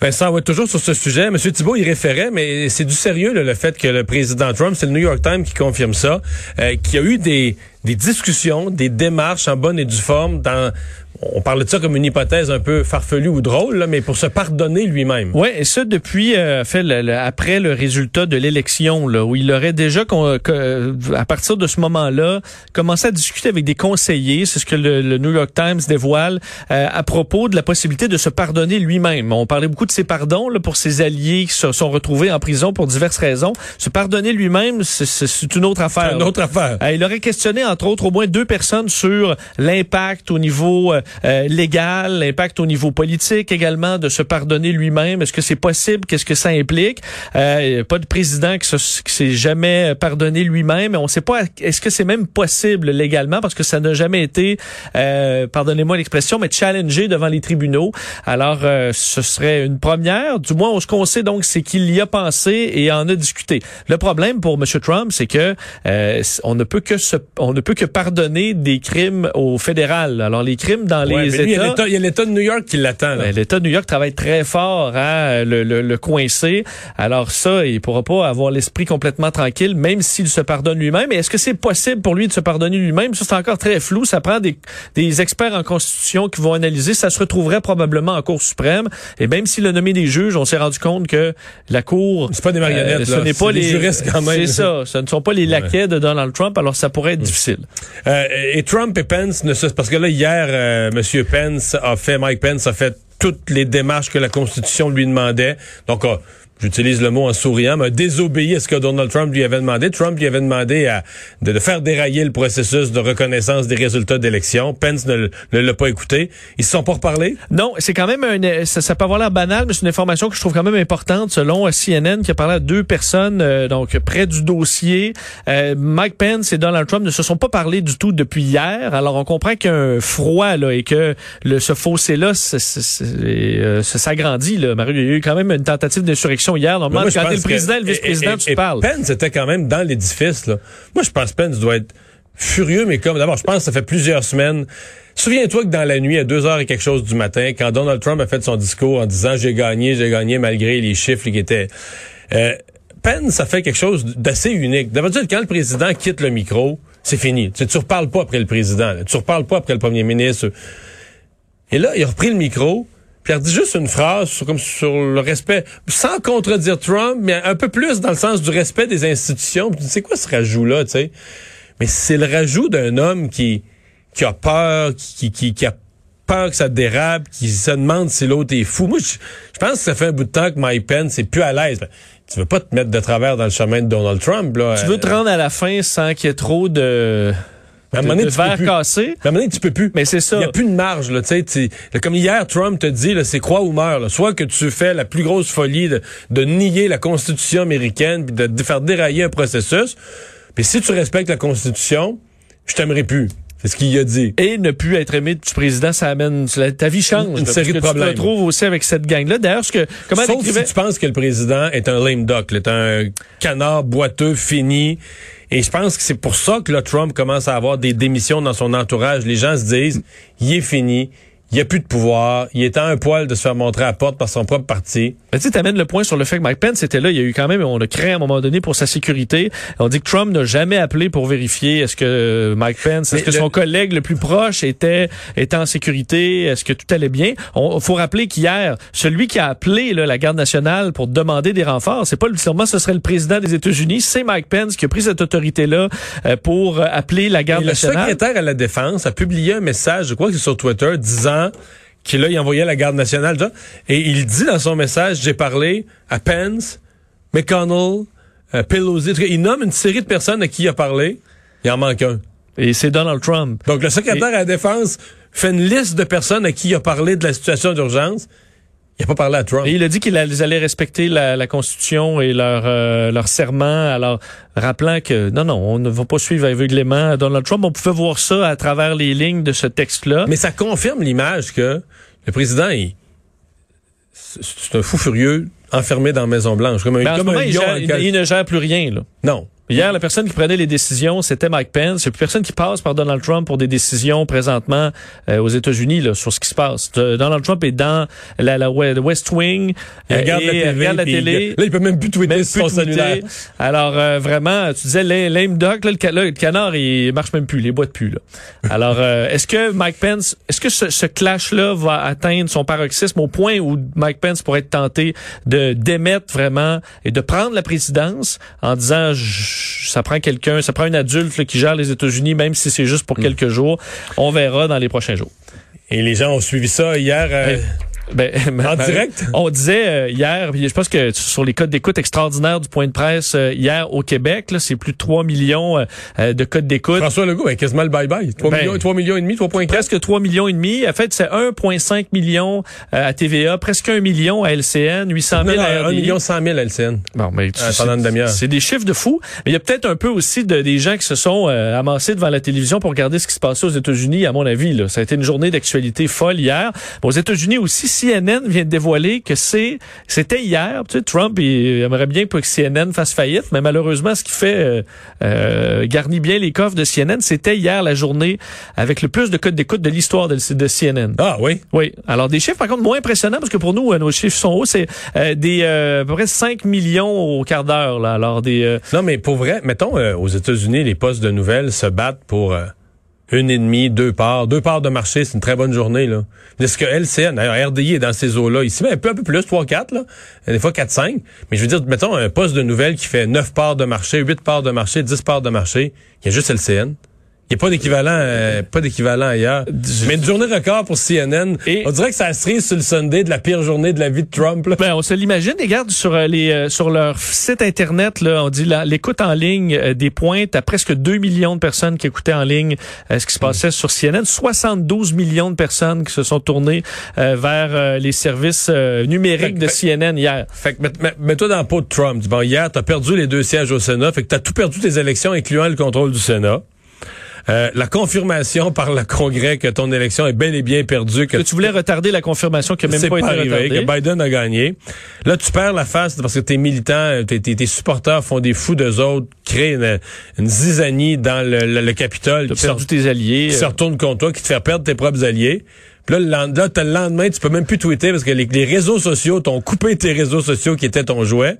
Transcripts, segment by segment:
Vincent, ouais, toujours sur ce sujet. M. Thibault, il référait, mais c'est du sérieux le fait que le président Trump, c'est le New York Times qui confirme ça, euh, qu'il y a eu des discussions, des démarches en bonne et due forme dans on parle de ça comme une hypothèse un peu farfelue ou drôle, là, mais pour se pardonner lui-même. Oui, et ça depuis euh, fait après le résultat de l'élection, là, où il aurait déjà, à partir de ce moment-là, commencé à discuter avec des conseillers, c'est ce que le, New York Times dévoile, euh, à propos de la possibilité de se pardonner lui-même. On parlait beaucoup de ses pardons là, pour ses alliés qui se sont retrouvés en prison pour diverses raisons. Se pardonner lui-même, c'est une autre affaire. Une autre affaire. Euh, il aurait questionné, entre autres, au moins deux personnes sur l'impact au niveau euh, légal, l'impact au niveau politique également, de se pardonner lui-même. Est-ce que c'est possible? Qu'est-ce que ça implique? Euh, pas de président qui, s'est jamais pardonné lui-même. On ne sait pas, est-ce que c'est même possible légalement? Parce que ça n'a jamais été, euh, pardonnez-moi l'expression, mais challengé devant les tribunaux. Alors, euh, ce serait une première. Du moins, ce qu'on sait donc, c'est qu'il y a pensé et en a discuté. Le problème pour M. Trump, c'est que euh, on ne peut que se, on ne peut que pardonner des crimes au fédéral. Alors, les crimes dans les États. Il y a l'État de New York qui l'attend. Ben, L'État de New York travaille très fort à le, le, le, coincer. Alors ça, il pourra pas avoir l'esprit complètement tranquille, même s'il se pardonne lui-même. est-ce que c'est possible pour lui de se pardonner lui-même? Ça, c'est encore très flou. Ça prend des, des experts en constitution qui vont analyser. Ça se retrouverait probablement en Cour suprême. Et même s'il a nommé des juges, on s'est rendu compte que la Cour... C'est pas des marionnettes, euh, Ce n'est pas les juristes quand même. C'est ça. Ce ne sont pas les laquais de Donald Trump. Alors ça pourrait être difficile. Euh, et Trump et Pence, ne se... parce que là, hier, euh, Monsieur Pence a fait, Mike Pence a fait toutes les démarches que la Constitution lui demandait. Donc, euh, j'utilise le mot en souriant, mais a désobéi à ce que Donald Trump lui avait demandé. Trump lui avait demandé à, de, faire dérailler le processus de reconnaissance des résultats d'élection. Pence ne, l'a pas écouté. Ils se sont pas reparlé? Non, c'est quand même un, ça, ça, peut avoir l'air banal, mais c'est une information que je trouve quand même importante selon CNN qui a parlé à deux personnes euh, donc près du dossier. Euh, Mike Pence et Donald Trump ne se sont pas parlé du tout depuis hier. Alors on comprend qu'il y a un froid là et que le, ce fossé-là euh, s'agrandit. Mario, il y a eu quand même une tentative d'insurrection hier. Normalement, quand t'es le président et le vice-président, tu parles. Pence était quand même dans l'édifice. Moi, je pense que Pence doit être furieux, mais comme d'abord, je pense que ça fait plusieurs semaines. Souviens-toi que dans la nuit, à 2 heures et quelque chose du matin, quand Donald Trump a fait son discours en disant j'ai gagné, j'ai gagné malgré les chiffres qui étaient. Euh, Pence a fait quelque chose d'assez unique. D'habitude, quand le président quitte le micro, c'est fini. Tu, ne reparles pas après le président. Tu Tu reparles pas après le premier ministre. Et là, il a repris le micro. Puis elle dit juste une phrase sur, comme sur le respect, sans contredire Trump, mais un peu plus dans le sens du respect des institutions. C'est quoi ce rajout-là, tu sais? Mais c'est le rajout d'un homme qui, qui a peur, qui, qui, qui a peur que ça dérape, qui se demande si l'autre est fou. Moi, je, pense que ça fait un bout de temps que Mike Pence est plus à l'aise. Tu veux pas te mettre de travers dans le chemin de Donald Trump, là. Tu veux te rendre à la fin sans qu'il y ait trop de à un moment donné, tu peux. À un moment donné, tu peux plus. Mais c'est ça. Il n'y a plus de marge, là, tu sais. Comme hier, Trump te dit, c'est croix ou meurt, Soit que tu fais la plus grosse folie de, de nier la Constitution américaine puis de, faire dérailler un processus. Puis si tu respectes la Constitution, je t'aimerais plus. C'est ce qu'il a dit. Et ne plus être aimé du président, ça amène ta vie change. Une, série de problèmes. Tu te retrouves aussi avec cette gang-là. D'ailleurs, ce que comment Sauf si tu penses que le président est un lame duck, est un canard boiteux fini et je pense que c'est pour ça que le Trump commence à avoir des démissions dans son entourage. Les gens se disent, il est fini, il n'y a plus de pouvoir, il est à un poil de se faire montrer à porte par son propre parti. Ben, tu amènes le point sur le fait que Mike Pence était là. Il y a eu quand même, on a créé à un moment donné pour sa sécurité. On dit que Trump n'a jamais appelé pour vérifier est-ce que Mike Pence, est-ce que son collègue le plus proche était, était en sécurité, est-ce que tout allait bien? On faut rappeler qu'hier, celui qui a appelé là, la garde nationale pour demander des renforts, c'est pas sûrement ce serait le président des États-Unis, c'est Mike Pence qui a pris cette autorité-là euh, pour euh, appeler la garde nationale. Le secrétaire à la défense a publié un message, je crois que c'est sur Twitter, disant qu'il a envoyé à la garde nationale. Et il dit dans son message, j'ai parlé à Pence, McConnell, euh, Pelosi. Il nomme une série de personnes à qui il a parlé. Il en manque un. Et c'est Donald Trump. Donc le secrétaire à la défense fait une liste de personnes à qui il a parlé de la situation d'urgence. Il a pas parlé à Trump. Et il a dit qu'ils allaient respecter la, la Constitution et leur, euh, leur serment, alors rappelant que non, non, on ne va pas suivre aveuglément Donald Trump. On pouvait voir ça à travers les lignes de ce texte-là. Mais ça confirme l'image que le président, il, c'est un fou furieux enfermé dans la Maison-Blanche. Comme un, Mais en ce comme un moment, il, gère- en il- cage. il ne gère plus rien. Là. Non. Hier, la personne qui prenait les décisions, c'était Mike Pence. Il n'y a plus personne qui passe par Donald Trump pour des décisions présentement euh, aux États-Unis là, sur ce qui se passe. De- Donald Trump est dans la, la we- West Wing. Il euh, regarde la télé. regarde la puis il- télé. là, il peut même plus tweeter même sur son tweeter. cellulaire. Alors euh, vraiment, tu disais la- lame duck, là, le, là, le canard, il marche même plus, les boîtes plus. Là. Alors, euh, est-ce que Mike Pence, est-ce que ce, ce clash-là va atteindre son paroxysme au point où Mike Pence pourrait être tenté de démettre vraiment et de prendre la présidence en disant, je- ça prend quelqu'un, ça prend un adulte là, qui gère les États-Unis, même si c'est juste pour quelques jours. On verra dans les prochains jours. Et les gens ont suivi ça hier. euh. Ben, En direct? On disait euh, hier, puis je pense que sur les codes d'écoute extraordinaires du point de presse euh, hier au Québec, c'est plus de 3 millions euh, de codes d'écoute. François Legault, ben, quasiment le bye-bye. 3, Ben, millions, 3 millions et demi, 3,4. Presque 3 millions et demi. En fait, c'est 1,5 million à TVA, presque 1 million à LCN, 800 Non, 000 non, à 1 RDI. million 100 000 LCN. Bon, mais tu- Euh, c'est- pendant une demi-heure. C'est des chiffres de fou. Mais il y a peut-être un peu aussi de, des gens qui se sont euh, amassés devant la télévision pour regarder ce qui se passait aux États-Unis, à mon avis. Là. Ça a été une journée d'actualité folle hier. Aux États-Unis aussi, CNN vient de dévoiler que c'est c'était hier. Tu sais, Trump il aimerait bien pas que CNN fasse faillite, mais malheureusement, ce qui fait euh, euh, garnit bien les coffres de CNN, c'était hier la journée avec le plus de codes d'écoute de l'histoire de, de CNN. Ah oui? Oui. Alors des chiffres par contre moins impressionnants parce que pour nous euh, nos chiffres sont hauts, c'est euh, des euh, à peu près 5 millions au quart d'heure là. Alors des euh, Non, mais pour vrai, mettons, euh, aux États-Unis, les postes de nouvelles se battent pour euh, une et demie, deux parts. Deux parts de marché, c'est une très bonne journée, là. Est-ce que LCN, d'ailleurs, RDI est dans ces eaux-là ici, mais un peu, un peu plus, 3, 4, là. Des fois 4, 5. Mais je veux dire, mettons, un poste de nouvelles qui fait 9 parts de marché, 8 parts de marché, 10 parts de marché. Il y a juste LCN. Il n'y a pas d'équivalent, euh, pas d'équivalent ailleurs. Mais une journée record pour CNN. Et- on dirait que ça cerise sur le Sunday de la pire journée de la vie de Trump, là. ben, on se l'imagine, regarde sur euh, les euh, sur leur site internet là, on dit l'écoute en ligne euh, des pointes à presque 2 millions de personnes qui écoutaient en ligne euh, ce qui se passait sur CNN, 72 millions de personnes qui se sont tournées vers les services numériques de Fait- CNN hier. Fait que mets- mets- mets-toi dans le pot de Trump. Bon, hier, t'as perdu les deux sièges au Sénat. Fait que t'as tout perdu tes élections, incluant le contrôle du Sénat. Euh, la confirmation par le Congrès que ton élection est bel et bien perdue, que Que tu voulais retarder la confirmation qui a même pas, pas, été arrivé, retardée. que Biden a gagné. Là, tu perds la face parce que tes militants, tes, tes- tes supporters font des fous d'eux autres, créent une, une zizanie dans le, le- le Capitole, qui, se- perdu tes alliés. qui se euh, retourne contre toi, qui te fait perdre tes propres alliés. Puis là, le, là, lendemain, tu peux même plus tweeter parce que les, les réseaux sociaux t'ont coupé tes réseaux sociaux qui étaient ton jouet.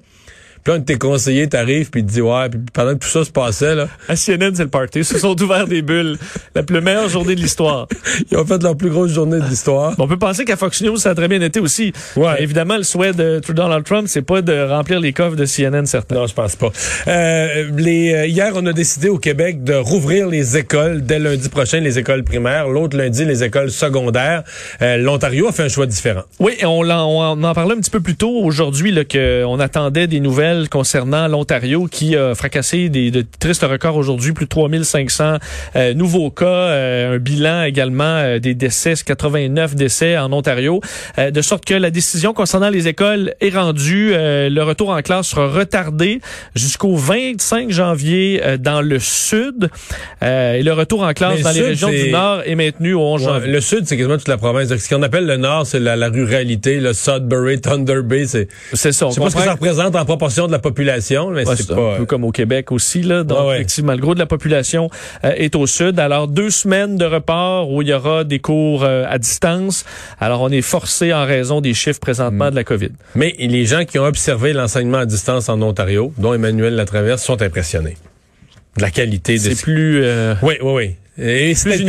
Puis là, un de tes conseillers t'arrive puis te dit ouais, puis pendant que tout ça se passait là, À CNN, c'est le party. Ils se sont ouverts des bulles. La plus meilleure journée de l'histoire. ils ont fait leur plus grosse journée de l'histoire. On peut penser qu'à Fox News, ça a très bien été aussi. Ouais. Mais Évidemment, le souhait de Donald Trump, c'est pas de remplir les coffres de CNN, certains. Non, je pense pas. Euh, les, euh, hier, on a décidé au Québec de rouvrir les écoles dès lundi prochain, les écoles primaires. L'autre lundi, les écoles secondaires. Euh, L'Ontario a fait un choix différent. Oui, on, en parlait un petit peu plus tôt aujourd'hui, là, qu'on attendait des nouvelles concernant l'Ontario qui a fracassé des, de tristes records aujourd'hui, plus de 3500 euh, nouveaux cas, euh, un bilan également euh, des décès, 89 décès en Ontario, de sorte que la décision concernant les écoles est rendue. Le retour en classe sera retardé jusqu'au 25 janvier dans le sud et le retour en classe Mais dans le les sud, régions du nord est maintenu au 11 Ouais, janvier. le sud, c'est quasiment toute la province. Ce qu'on appelle le nord, c'est la, la ruralité, le Sudbury, Thunder Bay. C'est, C'est ça. on je sais pas ce que ça représente en proportion de la population, mais Ouais, c'est pas. un peu comme au Québec aussi là. Donc Ouais, ouais. effectivement, le gros de la population euh, est au sud. Alors deux semaines de report où il y aura des cours euh, à distance. Alors on est forcé en raison des chiffres présentement de la COVID. Mais les gens qui ont observé l'enseignement à distance en Ontario, dont Emmanuel Latraverse, sont impressionnés. De la qualité des... C'est plus euh, Oui, oui, oui. Et c'était.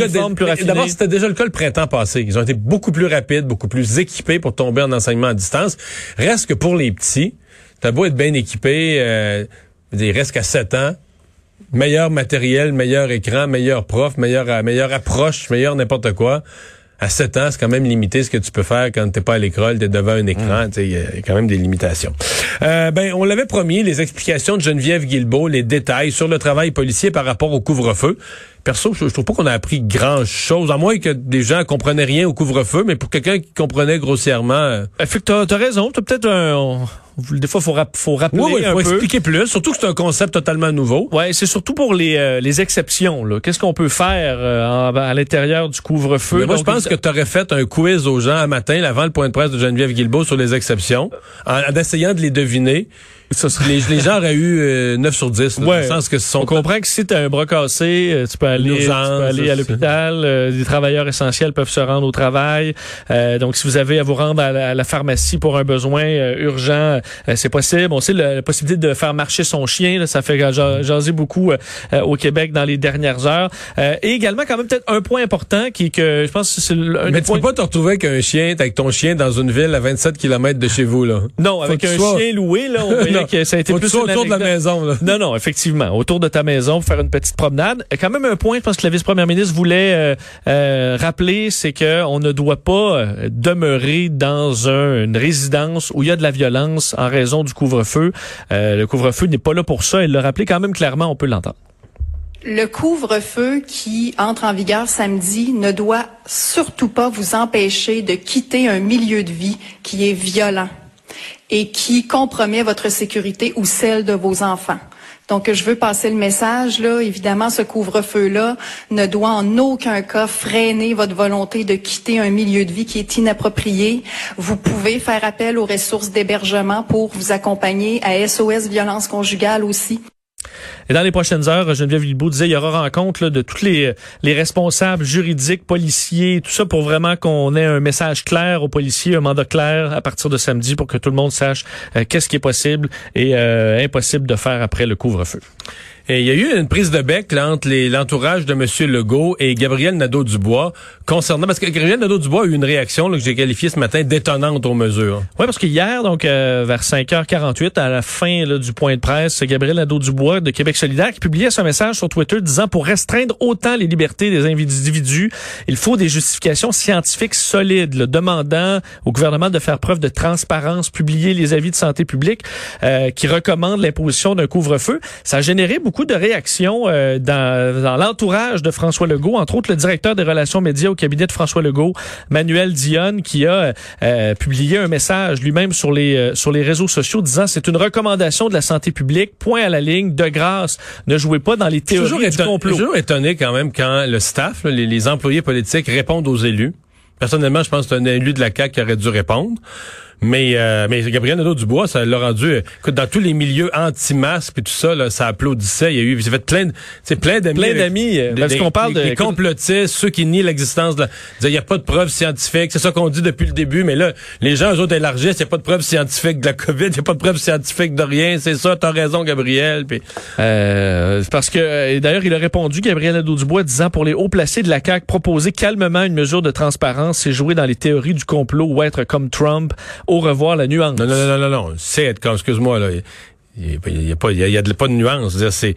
D'abord, c'était déjà le cas le printemps passé. Ils ont été beaucoup plus rapides, beaucoup plus équipés pour tomber en enseignement à distance. Reste que pour les petits, t'as beau être bien équipé, euh, il reste qu'à 7 ans, meilleur matériel, meilleur écran, meilleur prof, meilleure, meilleure approche, meilleur n'importe quoi. à 7 ans, c'est quand même limité ce que tu peux faire quand t'es pas à l'école, t'es devant un écran. Mm. Il y, a quand même des limitations. Euh, ben, on l'avait promis, les explications de Geneviève Guilbeault, les détails sur le travail policier par rapport au couvre-feu. Perso, je, je trouve pas qu'on a appris grand chose, à moins que des gens comprenaient rien au couvre-feu, mais pour quelqu'un qui comprenait grossièrement... euh, Euh, fait que t'as, raison. T'as peut-être un, des fois, faut, rap- faut rappeler oui, oui, un faut peu. expliquer plus, surtout que c'est un concept totalement nouveau. Ouais, c'est surtout pour les, euh, les exceptions. Qu'est-ce qu'on peut faire euh, à l'intérieur du couvre-feu? Moi, je pense que tu aurais fait un quiz aux gens un matin, avant le point de presse de Geneviève Guilbeault sur les exceptions, en, en essayant de les deviner. Ça serait- Les, les gens auraient eu euh, 9 sur 10, là, Ouais. dans le sens que ce sont On comprend que si tu as un bras cassé, euh, tu peux aller, tu peux aller à l'hôpital. euh, des travailleurs essentiels peuvent se rendre au travail. Euh, donc, si vous avez à vous rendre à la, à la pharmacie pour un besoin euh, urgent, euh, c'est possible. On sait la possibilité de faire marcher son chien. là, ça fait ja- jaser beaucoup au Québec dans les dernières heures. Euh, et également, quand même, peut-être un point important qui est que je pense que c'est un Mais tu peux points- pas te retrouver avec un chien, avec ton chien dans une ville à 27 km de chez vous, là. Non, avec un chien loué, là, on Non. que ça a été Faut plus autour de la maison, là. Non, non, effectivement. Autour de ta maison pour faire une petite promenade. Quand même un point, je pense que la vice-première ministre voulait euh, euh, rappeler, c'est que on ne doit pas euh, demeurer dans un- une résidence où il y a de la violence en raison du couvre-feu. Euh, le couvre-feu n'est pas là pour ça. Il l'a rappelé quand même clairement, on peut l'entendre. Le couvre-feu qui entre en vigueur samedi ne doit surtout pas vous empêcher de quitter un milieu de vie qui est violent et qui compromet votre sécurité ou celle de vos enfants. Donc, je veux passer le message, là. Évidemment, ce couvre-feu-là ne doit en aucun cas freiner votre volonté de quitter un milieu de vie qui est inapproprié. Vous pouvez faire appel aux ressources d'hébergement pour vous accompagner à SOS Violence Conjugale aussi. Et dans les prochaines heures, Geneviève Guilbeault disait il y aura rencontre là, de tous les, les responsables juridiques, policiers, tout ça pour vraiment qu'on ait un message clair aux policiers, un mandat clair à partir de samedi pour que tout le monde sache euh, qu'est-ce qui est possible et euh, impossible de faire après le couvre-feu. Et il y a eu une prise de bec là, entre l'entourage de M. Legault et Gabriel Nadeau-Dubois concernant... Parce que Gabriel Nadeau-Dubois a eu une réaction là, que j'ai qualifiée ce matin d'étonnante aux mesures. Oui, parce que hier, donc euh, vers 5h48, à la fin là, du point de presse, Gabriel Nadeau-Dubois de Québec solidaire qui publiait ce message sur Twitter disant pour restreindre autant les libertés des individus, il faut des justifications scientifiques solides, là, demandant au gouvernement de faire preuve de transparence, publier les avis de santé publique euh, qui recommandent l'imposition d'un couvre-feu. Ça a généré beaucoup de réactions euh, dans, dans l'entourage de François Legault, entre autres le directeur des relations médias au cabinet de François Legault, Manuel Dionne, qui a euh, publié un message lui-même sur les euh, sur les réseaux sociaux disant c'est une recommandation de la santé publique, point à la ligne, de grâce, ne jouez pas dans les suis toujours, théories du éton- complot. toujours étonné quand même quand le staff, là, les, les employés politiques répondent aux élus. Personnellement, je pense que c'est un élu de la CAQ qui aurait dû répondre. Mais, euh, mais Gabriel Nadeau-Dubois, ça l'a rendu... euh, Écoute, dans tous les milieux anti-masques et tout ça, là, ça applaudissait. Il y a eu... Il s'est fait plein, de- c'est plein d'amis. Plein avec- d'amis, euh, parce qu'on parle des- de- des complotistes, ceux qui nient l'existence de... Il n'y a pas de preuves scientifiques. C'est ça qu'on dit depuis le début. Mais là, les gens, eux autres, élargissent. Il n'y a pas de preuves scientifiques de la COVID. Il n'y a pas de preuves scientifiques de rien. C'est ça, t'as raison, Gabriel. Puis, Euh, parce que euh, d'ailleurs il a répondu Gabriel Nadeau-Dubois disant pour les hauts placés de la CAQ proposer calmement une mesure de transparence c'est jouer dans les théories du complot ou être comme Trump au revoir la nuance. Non, non, non, non, non. C'est être excuse-moi, là. Il n'y a, pas- y a, de- pas de nuance. C'est,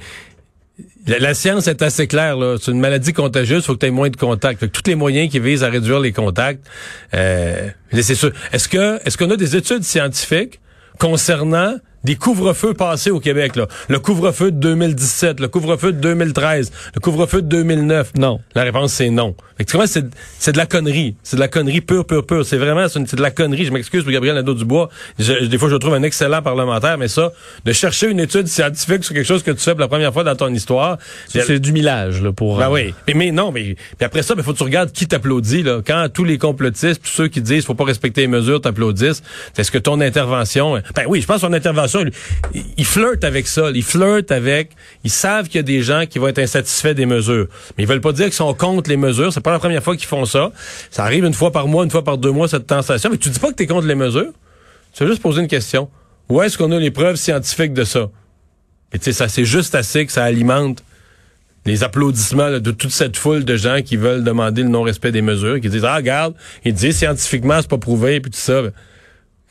la, science est assez claire, là. C'est une maladie contagieuse, il faut que tu aies moins de contacts. Tous les moyens qui visent à réduire les contacts, euh, c'est sûr. Est-ce que, est-ce qu'on a des études scientifiques concernant des couvre-feux passés au Québec, là? Le couvre-feu de 2017, le couvre-feu de 2013, le couvre-feu de 2009. Non. La réponse, c'est non. Fait que c'est, c'est de la connerie. C'est de la connerie pure, pure, pure. C'est vraiment, c'est, une- c'est de la connerie. Je m'excuse pour Gabriel Nadeau-Dubois. Je- des fois, je trouve un excellent parlementaire, mais ça, de chercher une étude scientifique sur quelque chose que tu fais pour la première fois dans ton histoire. Ça, C'est du millage là pour Ben euh, oui. Mais, mais non, mais puis après ça, il faut que tu regardes qui t'applaudit. Là. Quand tous les complotistes, tous ceux qui disent faut pas respecter les mesures t'applaudissent, est-ce que ton intervention... Ben oui, je pense que son intervention, il, il flirte avec ça. Il flirte avec... Ils savent qu'il y a des gens qui vont être insatisfaits des mesures. Mais ils veulent pas dire qu'ils sont contre les mesures. C'est pas la première fois qu'ils font ça. Ça arrive une fois par mois, une fois par deux mois, cette tentation. Mais tu dis pas que tu es contre les mesures? Tu veux juste poser une question. Où est-ce qu'on a les preuves scientifiques de ça? Et tu sais, ça, c'est juste assez que ça alimente les applaudissements de toute cette foule de gens qui veulent demander le non-respect des mesures, qui disent, ah, regarde, ils disent scientifiquement, c'est pas prouvé, puis tout ça.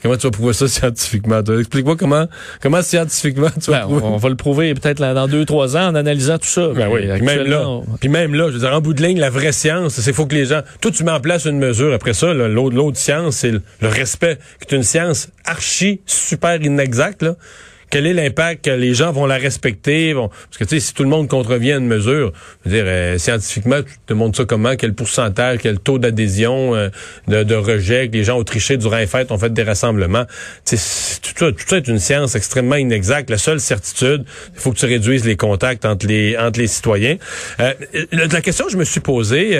Comment tu vas prouver ça scientifiquement? Explique-moi comment, comment scientifiquement tu vas Ben, prouver. on, va le prouver peut-être là, dans deux, trois ans en analysant tout ça. Ben oui, puis même là, on- puis même là, je veux dire, en bout de ligne, la vraie science, c'est faut que les gens, toi, tu mets en place une mesure. Après ça, l'autre science, c'est le, le respect, qui est une science archi super inexacte. Là. Quel est l'impact que les gens vont la respecter? Parce que tu sais, si tout le monde contrevient à une mesure, je veux dire, euh, scientifiquement, tu te montres ça comment, quel pourcentage, quel taux d'adhésion, euh, de, de rejet, que les gens ont triché durant les fêtes, ont fait des rassemblements? Tu sais, tout ça, est une science extrêmement inexacte. La seule certitude, il faut que tu réduises les contacts entre les entre les citoyens. Euh, la, la question que je me suis posée.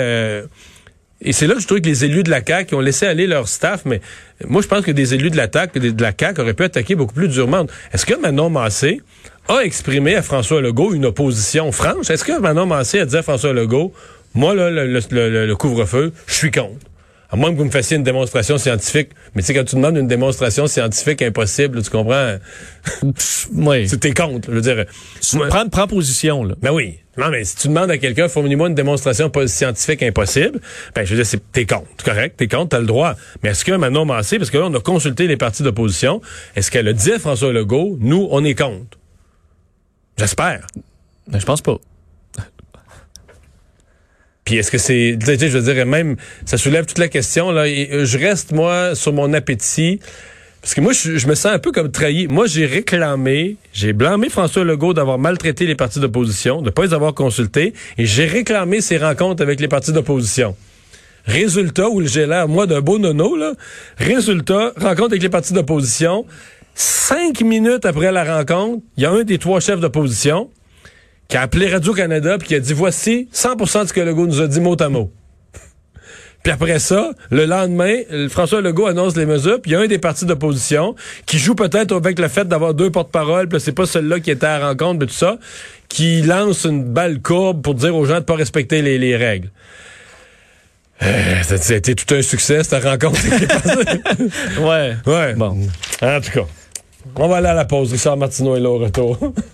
Et c'est là que je trouve que les élus de la CAQ ont laissé aller leur staff, mais moi, je pense que des élus de la, TAC, de la CAQ auraient pu attaquer beaucoup plus durement. Est-ce que Manon Massé a exprimé à François Legault une opposition franche? Est-ce que Manon Massé a dit à François Legault, moi, là, le- le couvre-feu, je suis contre? À moins que vous me fassiez une démonstration scientifique. Mais tu sais, quand tu demandes une démonstration scientifique impossible, tu comprends? oui. C'est t'es contre. Je veux dire, moi- Prends, prends position, là. ben oui. Non, mais si tu demandes à quelqu'un, fournis-moi une démonstration scientifique impossible, ben je veux dire, c'est, t'es contre. Correct, t'es contre, t'as le droit. Mais est-ce que Manon Massé, parce que là, on a consulté les partis d'opposition, est-ce qu'elle a dit à François Legault, nous, on est contre? J'espère. Ben, je pense pas. Puis est-ce que c'est, je veux dire, même, ça soulève toute la question, là. Euh, je reste, moi, sur mon appétit. Parce que moi, je, me sens un peu comme trahi. Moi, j'ai réclamé, j'ai blâmé François Legault d'avoir maltraité les partis d'opposition, de pas les avoir consultés, et j'ai réclamé ses rencontres avec les partis d'opposition. Résultat, où j'ai l'air, moi, d'un beau nono, là. Résultat, rencontre avec les partis d'opposition. Cinq minutes après la rencontre, il y a un des trois chefs d'opposition qui a appelé Radio-Canada puis qui a dit voici 100% de ce que Legault nous a dit mot à mot. Puis après ça, le lendemain, François Legault annonce les mesures, puis il y a un des partis d'opposition qui joue peut-être avec le fait d'avoir deux porte-paroles, puis c'est pas celui-là qui était à la rencontre, mais tout ça, qui lance une balle courbe pour dire aux gens de pas respecter les, les règles. Euh, ça, ça a été tout un succès, cette rencontre. Ouais. ouais. Bon. En tout cas, on va aller à la pause. Richard Martineau est là au retour.